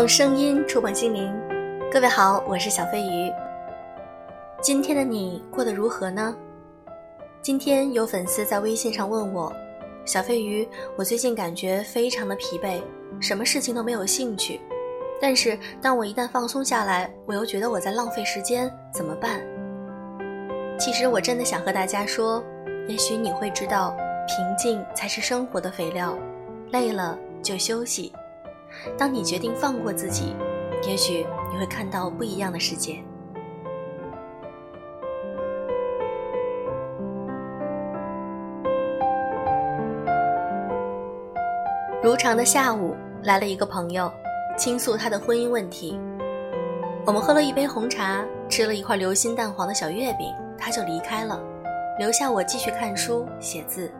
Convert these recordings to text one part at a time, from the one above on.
用声音触碰心灵，各位好，我是小飞鱼。今天的你过得如何呢？今天有粉丝在微信上问我，小飞鱼，我最近感觉非常的疲惫，什么事情都没有兴趣。但是当我一旦放松下来，我又觉得我在浪费时间，怎么办？其实我真的想和大家说，也许你会知道，平静才是生活的肥料，累了就休息。当你决定放过自己，也许你会看到不一样的世界。如常的下午，来了一个朋友，倾诉他的婚姻问题。我们喝了一杯红茶，吃了一块流心蛋黄的小月饼，他就离开了，留下我继续看书写字。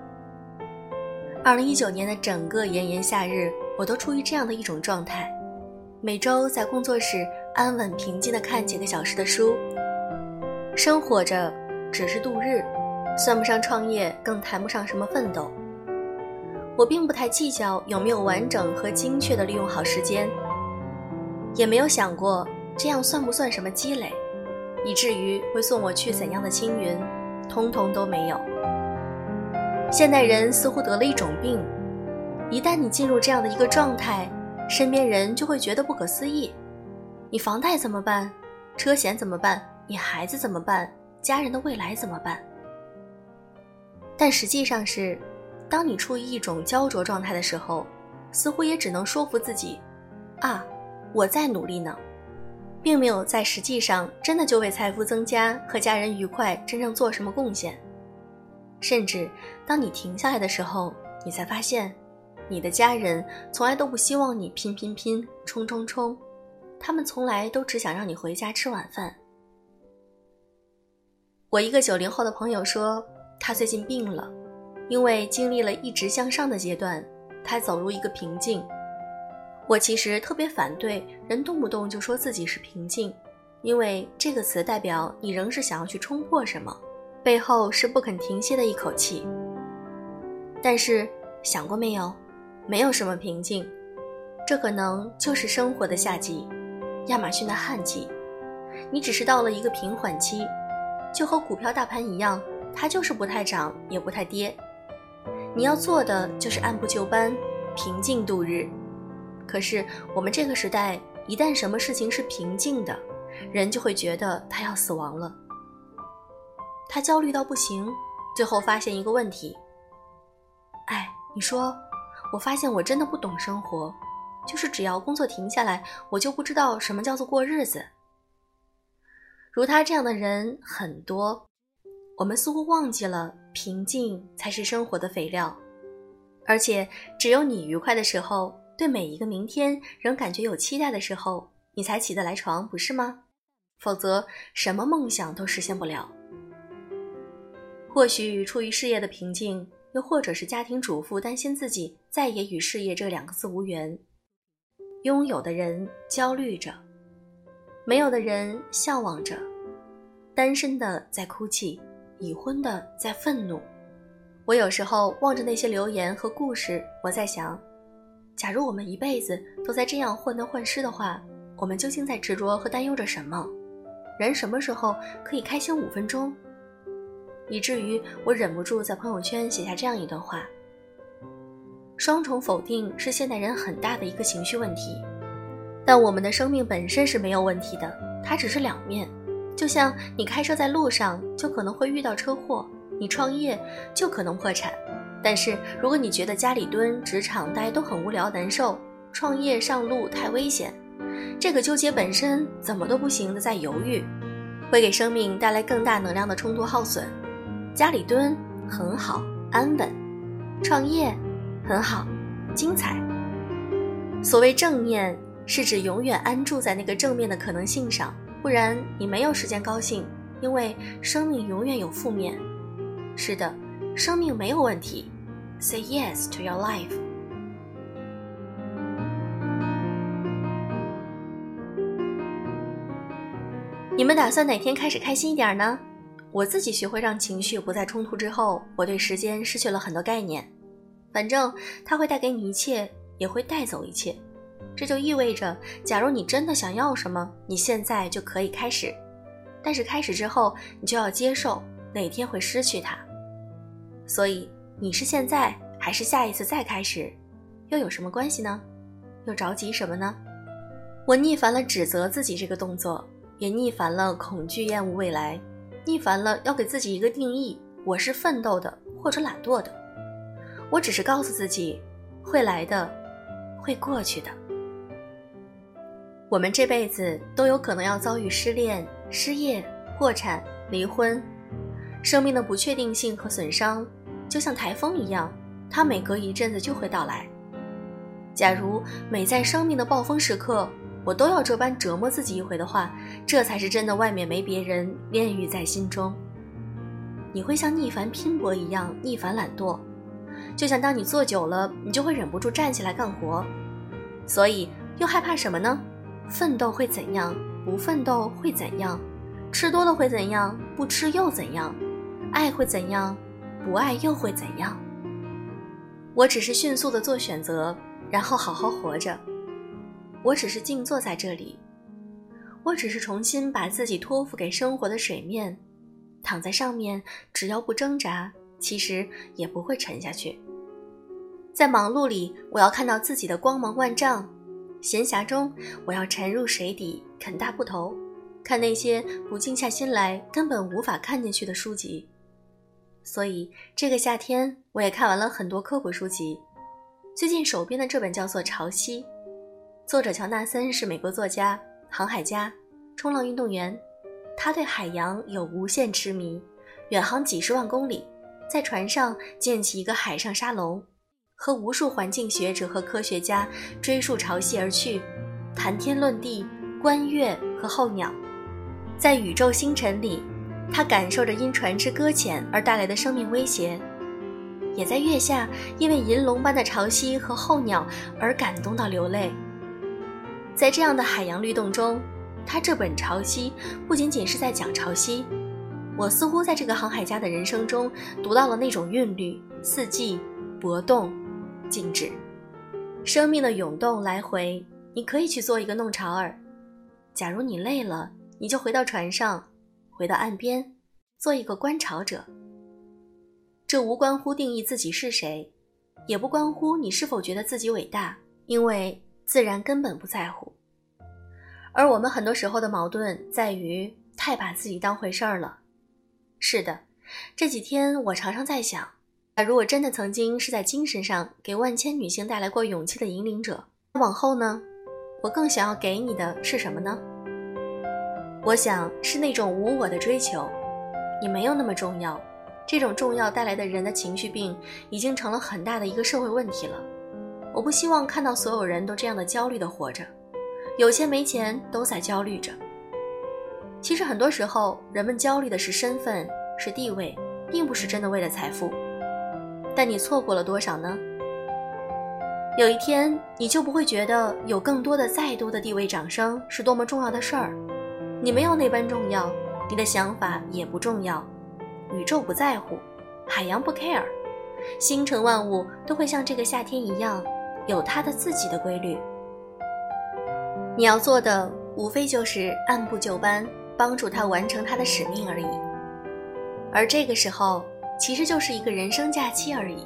二零一九年的整个炎炎夏日。我都处于这样的一种状态，每周在工作室安稳平静地看几个小时的书，生活着只是度日，算不上创业，更谈不上什么奋斗。我并不太计较有没有完整和精确地利用好时间，也没有想过这样算不算什么积累，以至于会送我去怎样的青云，通通都没有。现代人似乎得了一种病。一旦你进入这样的一个状态，身边人就会觉得不可思议。你房贷怎么办？车险怎么办？你孩子怎么办？家人的未来怎么办？但实际上是，当你处于一种焦灼状态的时候，似乎也只能说服自己：啊，我在努力呢，并没有在实际上真的就为财富增加和家人愉快真正做什么贡献。甚至当你停下来的时候，你才发现。你的家人从来都不希望你拼拼拼、冲冲冲，他们从来都只想让你回家吃晚饭。我一个九零后的朋友说，他最近病了，因为经历了一直向上的阶段，他走入一个瓶颈。我其实特别反对人动不动就说自己是平静，因为这个词代表你仍是想要去冲破什么，背后是不肯停歇的一口气。但是想过没有？没有什么平静，这可能就是生活的夏季，亚马逊的旱季。你只是到了一个平缓期，就和股票大盘一样，它就是不太涨也不太跌。你要做的就是按部就班，平静度日。可是我们这个时代，一旦什么事情是平静的，人就会觉得他要死亡了。他焦虑到不行，最后发现一个问题。哎，你说。我发现我真的不懂生活，就是只要工作停下来，我就不知道什么叫做过日子。如他这样的人很多，我们似乎忘记了平静才是生活的肥料，而且只有你愉快的时候，对每一个明天仍感觉有期待的时候，你才起得来床，不是吗？否则，什么梦想都实现不了。或许出于事业的瓶颈。又或者是家庭主妇担心自己再也与事业这两个字无缘，拥有的人焦虑着，没有的人向往着，单身的在哭泣，已婚的在愤怒。我有时候望着那些留言和故事，我在想，假如我们一辈子都在这样患得患失的话，我们究竟在执着和担忧着什么？人什么时候可以开心五分钟？以至于我忍不住在朋友圈写下这样一段话：双重否定是现代人很大的一个情绪问题，但我们的生命本身是没有问题的，它只是两面。就像你开车在路上就可能会遇到车祸，你创业就可能破产。但是如果你觉得家里蹲、职场待都很无聊难受，创业上路太危险，这个纠结本身怎么都不行的，在犹豫，会给生命带来更大能量的冲突耗损。家里蹲很好，安稳；创业很好，精彩。所谓正面，是指永远安住在那个正面的可能性上，不然你没有时间高兴，因为生命永远有负面。是的，生命没有问题。Say yes to your life。你们打算哪天开始开心一点呢？我自己学会让情绪不再冲突之后，我对时间失去了很多概念。反正它会带给你一切，也会带走一切。这就意味着，假如你真的想要什么，你现在就可以开始。但是开始之后，你就要接受哪天会失去它。所以，你是现在还是下一次再开始，又有什么关系呢？又着急什么呢？我逆反了指责自己这个动作，也逆反了恐惧厌恶未来，腻烦了要给自己一个定义：我是奋斗的，或者懒惰的。我只是告诉自己，会来的，会过去的。我们这辈子都有可能要遭遇失恋、失业、破产、离婚，生命的不确定性和损伤，就像台风一样，它每隔一阵子就会到来。假如每在生命的暴风时刻，我都要这般折磨自己一回的话，这才是真的外面没别人，炼狱在心中。你会像逆凡拼搏一样逆反懒惰，就像当你坐久了，你就会忍不住站起来干活。所以又害怕什么呢？奋斗会怎样？不奋斗会怎样？吃多了会怎样？不吃又怎样？爱会怎样？不爱又会怎样？我只是迅速的做选择，然后好好活着。我只是静坐在这里，我只是重新把自己托付给生活的水面，躺在上面，只要不挣扎，其实也不会沉下去。在忙碌里，我要看到自己的光芒万丈。闲暇中，我要沉入水底啃大布头，看那些不静下心来根本无法看进去的书籍。所以这个夏天，我也看完了很多科普书籍。最近手边的这本叫做《潮汐》，作者乔纳森是美国作家、航海家、冲浪运动员。他对海洋有无限痴迷，远航几十万公里，在船上建起一个海上沙龙。和无数环境学者和科学家追溯潮汐而去，谈天论地，观月和候鸟，在宇宙星辰里，他感受着因船只搁浅而带来的生命威胁，也在月下因为银龙般的潮汐和候鸟而感动到流泪。在这样的海洋律动中，他这本《潮汐》不仅仅是在讲潮汐，我似乎在这个航海家的人生中读到了那种韵律、四季、搏动。静止，生命的涌动来回。你可以去做一个弄潮儿。假如你累了，你就回到船上，回到岸边，做一个观潮者。这无关乎定义自己是谁，也不关乎你是否觉得自己伟大，因为自然根本不在乎。而我们很多时候的矛盾在于太把自己当回事儿了。是的，这几天我常常在想。假如果真的曾经是在精神上给万千女性带来过勇气的引领者，往后呢？我更想要给你的是什么呢？我想是那种无我的追求。你没有那么重要，这种重要带来的人的情绪病已经成了很大的一个社会问题了。我不希望看到所有人都这样的焦虑的活着，有钱没钱都在焦虑着。其实很多时候，人们焦虑的是身份，是地位，并不是真的为了财富。但你错过了多少呢？有一天，你就不会觉得有更多的、再多的地位、掌声是多么重要的事儿。你没有那般重要，你的想法也不重要，宇宙不在乎，海洋不 care，星辰万物都会像这个夏天一样，有它的自己的规律。你要做的，无非就是按部就班，帮助他完成他的使命而已。而这个时候。其实就是一个人生假期而已，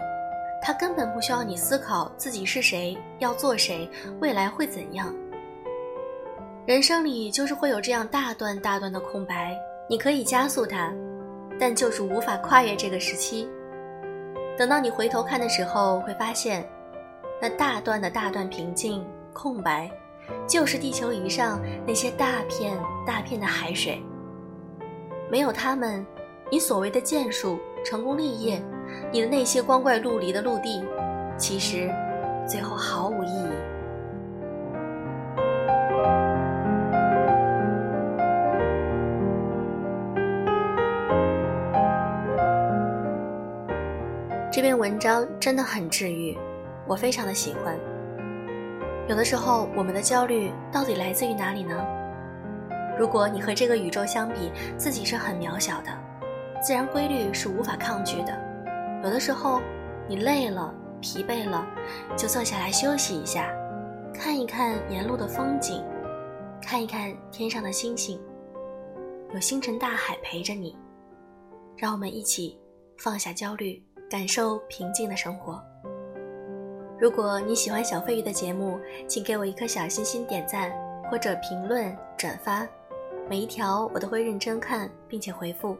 他根本不需要你思考自己是谁，要做谁，未来会怎样。人生里就是会有这样大段大段的空白，你可以加速它，但就是无法跨越这个时期。等到你回头看的时候，会发现，那大段的大段平静空白，就是地球仪上那些大片大片的海水。没有他们，你所谓的建树。成功立业，你的那些光怪陆离的陆地，其实最后毫无意义。这篇文章真的很治愈，我非常的喜欢。有的时候，我们的焦虑到底来自于哪里呢？如果你和这个宇宙相比，自己是很渺小的。自然规律是无法抗拒的，有的时候你累了、疲惫了，就坐下来休息一下，看一看沿路的风景，看一看天上的星星，有星辰大海陪着你，让我们一起放下焦虑，感受平静的生活。如果你喜欢小飞鱼的节目，请给我一颗小心心点赞或者评论转发，每一条我都会认真看并且回复。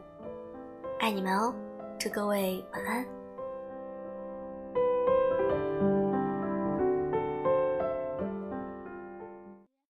爱你们哦，祝各位晚安。